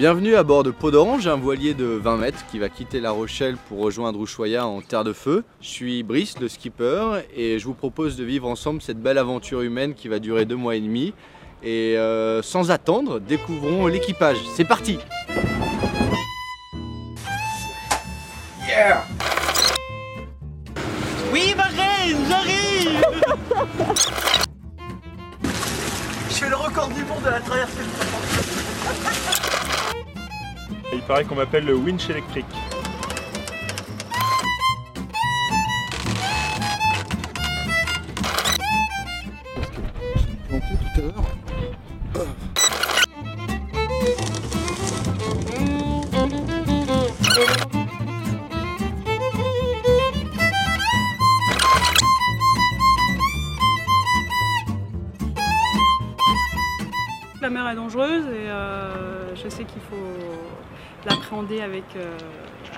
Bienvenue à bord de Peau d'Orange, un voilier de 20 mètres qui va quitter La Rochelle pour rejoindre Ushuaia en terre de feu. Je suis Brice, le skipper, et je vous propose de vivre ensemble cette belle aventure humaine qui va durer deux mois et demi. Et euh, sans attendre, découvrons l'équipage. C'est parti Yeah Oui, ma reine, j'arrive Je fais le record du monde de la traversée Il paraît qu'on m'appelle le winch électrique. tout à l'heure. La mer est dangereuse et euh, je sais qu'il faut l'appréhender avec, euh,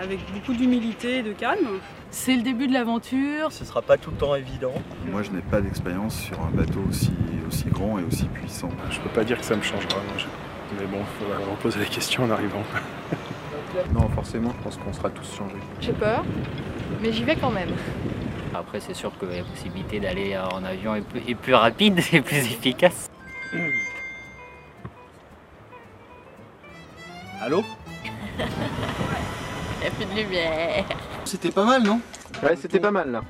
avec beaucoup d'humilité et de calme. C'est le début de l'aventure. Ce sera pas tout le temps évident. Moi, je n'ai pas d'expérience sur un bateau aussi, aussi grand et aussi puissant. Je peux pas dire que ça me changera. Mais bon, il faudra reposer la question en arrivant. Non, forcément, je pense qu'on sera tous changés. J'ai peur, mais j'y vais quand même. Après, c'est sûr que la possibilité d'aller en avion est plus, est plus rapide et plus efficace. Allô? Il n'y a plus de lumière. C'était pas mal, non? Ouais, c'était pas mal là.